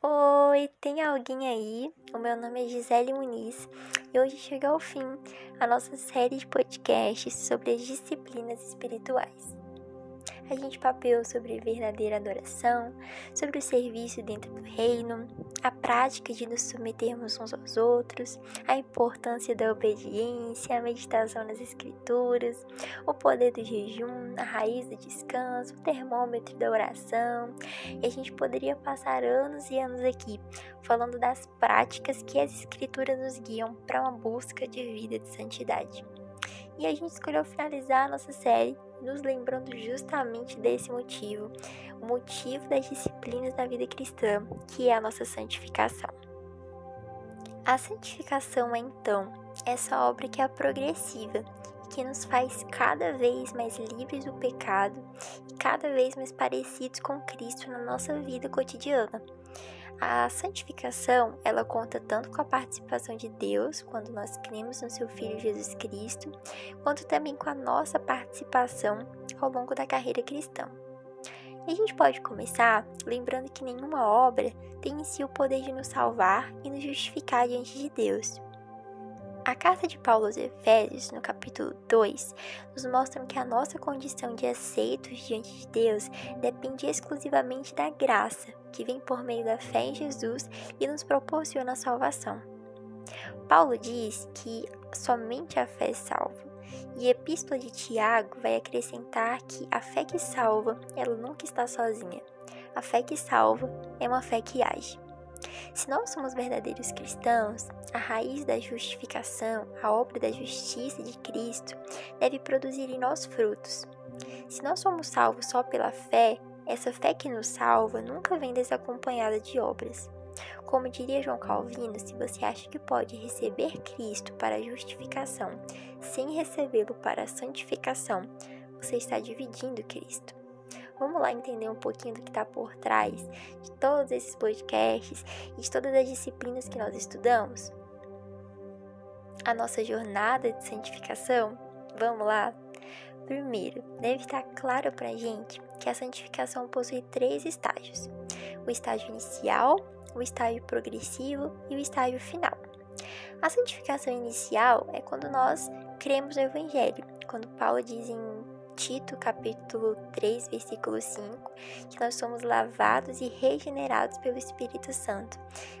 Oi, tem alguém aí? O meu nome é Gisele Muniz e hoje chega ao fim a nossa série de podcasts sobre as disciplinas espirituais. A gente papeou sobre verdadeira adoração, sobre o serviço dentro do reino, a prática de nos submetermos uns aos outros, a importância da obediência, a meditação nas escrituras, o poder do jejum, a raiz do descanso, o termômetro da oração. E a gente poderia passar anos e anos aqui falando das práticas que as escrituras nos guiam para uma busca de vida de santidade. E a gente escolheu finalizar a nossa série nos lembrando justamente desse motivo, o motivo das disciplinas da vida cristã, que é a nossa santificação. A santificação é então essa obra que é progressiva, que nos faz cada vez mais livres do pecado e cada vez mais parecidos com Cristo na nossa vida cotidiana. A santificação, ela conta tanto com a participação de Deus, quando nós cremos no seu Filho Jesus Cristo, quanto também com a nossa participação ao longo da carreira cristã. E a gente pode começar lembrando que nenhuma obra tem em si o poder de nos salvar e nos justificar diante de Deus. A carta de Paulo aos Efésios, no capítulo 2, nos mostra que a nossa condição de aceitos diante de Deus depende exclusivamente da graça, que vem por meio da fé em Jesus e nos proporciona a salvação. Paulo diz que somente a fé salva. E a epístola de Tiago vai acrescentar que a fé que salva, ela nunca está sozinha. A fé que salva é uma fé que age. Se nós somos verdadeiros cristãos, a raiz da justificação, a obra da justiça de Cristo, deve produzir em nós frutos. Se nós somos salvos só pela fé, essa fé que nos salva nunca vem desacompanhada de obras. Como diria João Calvino, se você acha que pode receber Cristo para a justificação sem recebê-lo para a santificação, você está dividindo Cristo. Vamos lá entender um pouquinho do que está por trás de todos esses podcasts e de todas as disciplinas que nós estudamos? A nossa jornada de santificação? Vamos lá? Primeiro, deve estar claro para a gente que a santificação possui três estágios: o estágio inicial, o estágio progressivo e o estágio final. A santificação inicial é quando nós cremos no Evangelho, quando Paulo diz em Tito, capítulo 3, versículo 5, que nós somos lavados e regenerados pelo Espírito Santo.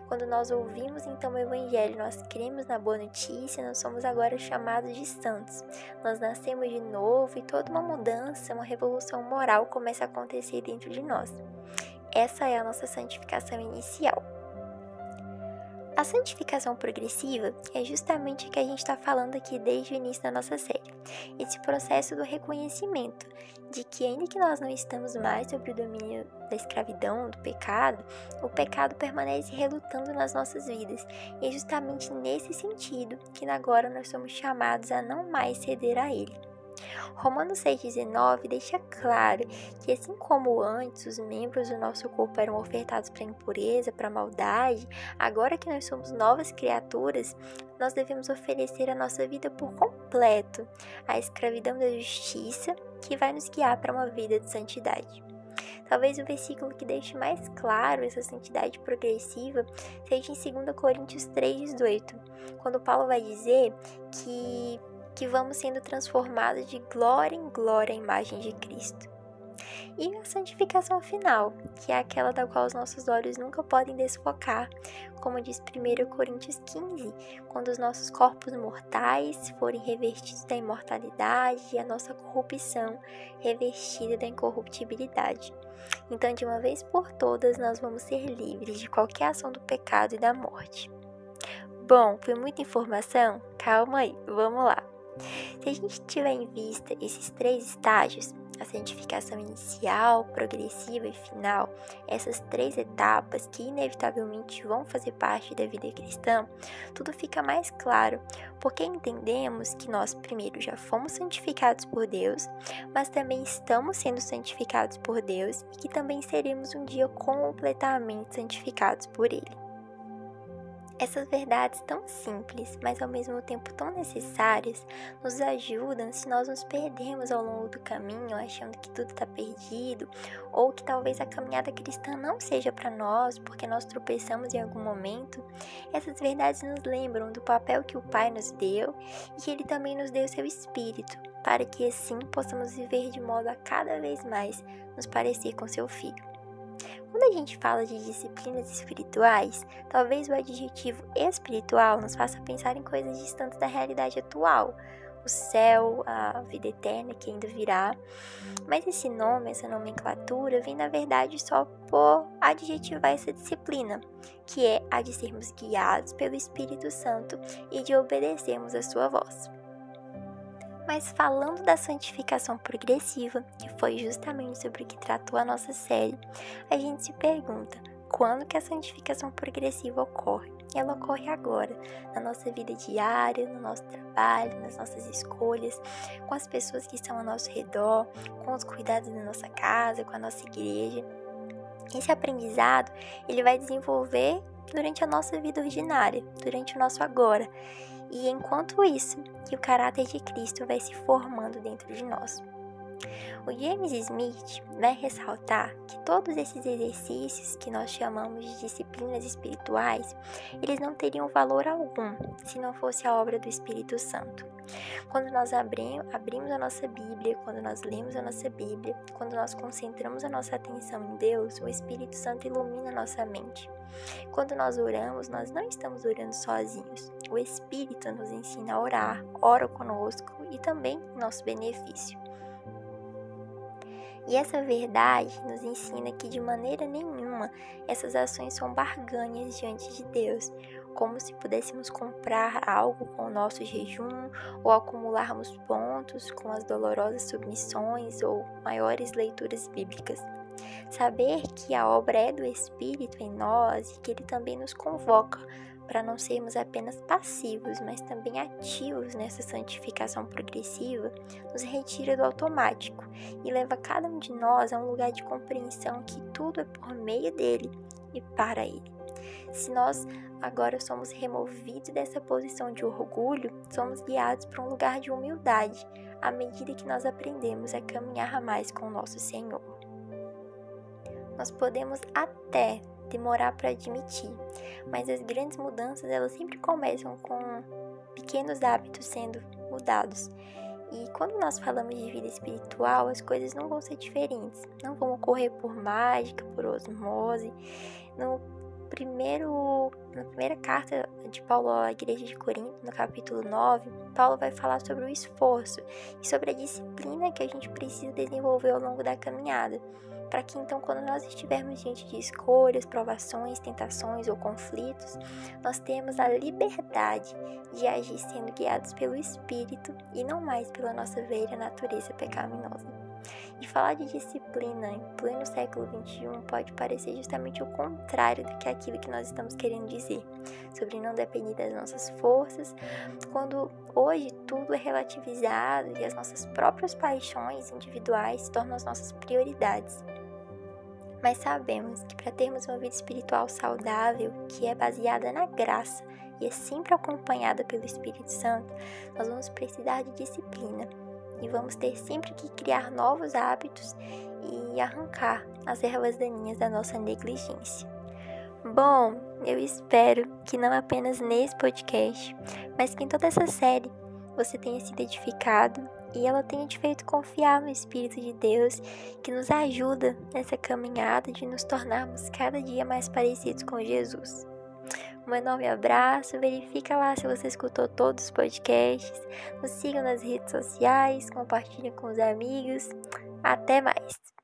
Quando nós ouvimos então o Evangelho, nós cremos na boa notícia, nós somos agora chamados de santos. Nós nascemos de novo e toda uma mudança, uma revolução moral começa a acontecer dentro de nós. Essa é a nossa santificação inicial. A santificação progressiva é justamente o que a gente está falando aqui desde o início da nossa série. Esse processo do reconhecimento de que, ainda que nós não estamos mais sob o domínio da escravidão, do pecado, o pecado permanece relutando nas nossas vidas. E é justamente nesse sentido que agora nós somos chamados a não mais ceder a ele. Romanos 6,19 deixa claro que, assim como antes os membros do nosso corpo eram ofertados para impureza, para maldade, agora que nós somos novas criaturas, nós devemos oferecer a nossa vida por completo à escravidão da justiça que vai nos guiar para uma vida de santidade. Talvez o versículo que deixe mais claro essa santidade progressiva seja em 2 Coríntios 3,18, quando Paulo vai dizer que que vamos sendo transformados de glória em glória à imagem de Cristo. E a santificação final, que é aquela da qual os nossos olhos nunca podem desfocar, como diz 1 Coríntios 15, quando os nossos corpos mortais forem revestidos da imortalidade e a nossa corrupção revestida da incorruptibilidade. Então, de uma vez por todas, nós vamos ser livres de qualquer ação do pecado e da morte. Bom, foi muita informação? Calma aí, vamos lá. Se a gente tiver em vista esses três estágios, a santificação inicial, progressiva e final, essas três etapas que inevitavelmente vão fazer parte da vida cristã, tudo fica mais claro, porque entendemos que nós, primeiro, já fomos santificados por Deus, mas também estamos sendo santificados por Deus e que também seremos um dia completamente santificados por Ele. Essas verdades tão simples, mas ao mesmo tempo tão necessárias, nos ajudam se nós nos perdemos ao longo do caminho, achando que tudo está perdido, ou que talvez a caminhada cristã não seja para nós, porque nós tropeçamos em algum momento. Essas verdades nos lembram do papel que o Pai nos deu e que Ele também nos deu seu Espírito, para que assim possamos viver de modo a cada vez mais nos parecer com seu Filho. Quando a gente fala de disciplinas espirituais, talvez o adjetivo espiritual nos faça pensar em coisas distantes da realidade atual, o céu, a vida eterna que ainda virá. Mas esse nome, essa nomenclatura, vem na verdade só por adjetivar essa disciplina, que é a de sermos guiados pelo Espírito Santo e de obedecermos a sua voz. Mas falando da santificação progressiva, que foi justamente sobre o que tratou a nossa série, a gente se pergunta: quando que a santificação progressiva ocorre? Ela ocorre agora, na nossa vida diária, no nosso trabalho, nas nossas escolhas, com as pessoas que estão ao nosso redor, com os cuidados da nossa casa, com a nossa igreja. Esse aprendizado, ele vai desenvolver durante a nossa vida ordinária, durante o nosso agora. E enquanto isso, que o caráter de Cristo vai se formando dentro de nós. O James Smith vai ressaltar que todos esses exercícios que nós chamamos de disciplinas espirituais, eles não teriam valor algum se não fosse a obra do Espírito Santo. Quando nós abrimos, a nossa Bíblia, quando nós lemos a nossa Bíblia, quando nós concentramos a nossa atenção em Deus, o Espírito Santo ilumina a nossa mente. Quando nós oramos, nós não estamos orando sozinhos. O Espírito nos ensina a orar, ora conosco e também em nosso benefício. E essa verdade nos ensina que de maneira nenhuma essas ações são barganhas diante de Deus, como se pudéssemos comprar algo com o nosso jejum ou acumularmos pontos com as dolorosas submissões ou maiores leituras bíblicas. Saber que a obra é do Espírito em nós e que ele também nos convoca para não sermos apenas passivos, mas também ativos nessa santificação progressiva, nos retira do automático e leva cada um de nós a um lugar de compreensão que tudo é por meio dele e para ele. Se nós agora somos removidos dessa posição de orgulho, somos guiados para um lugar de humildade à medida que nós aprendemos a caminhar mais com o nosso Senhor. Nós podemos até demorar para admitir, mas as grandes mudanças elas sempre começam com pequenos hábitos sendo mudados. E quando nós falamos de vida espiritual, as coisas não vão ser diferentes, não vão ocorrer por mágica, por osmose. No primeiro, na primeira carta de Paulo à igreja de Corinto, no capítulo 9, Paulo vai falar sobre o esforço e sobre a disciplina que a gente precisa desenvolver ao longo da caminhada para que então, quando nós estivermos diante de escolhas, provações, tentações ou conflitos, nós temos a liberdade de agir sendo guiados pelo Espírito e não mais pela nossa velha natureza pecaminosa. E falar de disciplina em pleno século XXI pode parecer justamente o contrário do que aquilo que nós estamos querendo dizer, sobre não depender das nossas forças, quando hoje tudo é relativizado e as nossas próprias paixões individuais se tornam as nossas prioridades. Mas sabemos que para termos uma vida espiritual saudável, que é baseada na graça e é sempre acompanhada pelo Espírito Santo, nós vamos precisar de disciplina e vamos ter sempre que criar novos hábitos e arrancar as ervas daninhas da nossa negligência. Bom, eu espero que não apenas nesse podcast, mas que em toda essa série você tenha sido edificado e ela tenha te feito confiar no Espírito de Deus que nos ajuda nessa caminhada de nos tornarmos cada dia mais parecidos com Jesus. Um enorme abraço, verifica lá se você escutou todos os podcasts, nos siga nas redes sociais, compartilhe com os amigos. Até mais!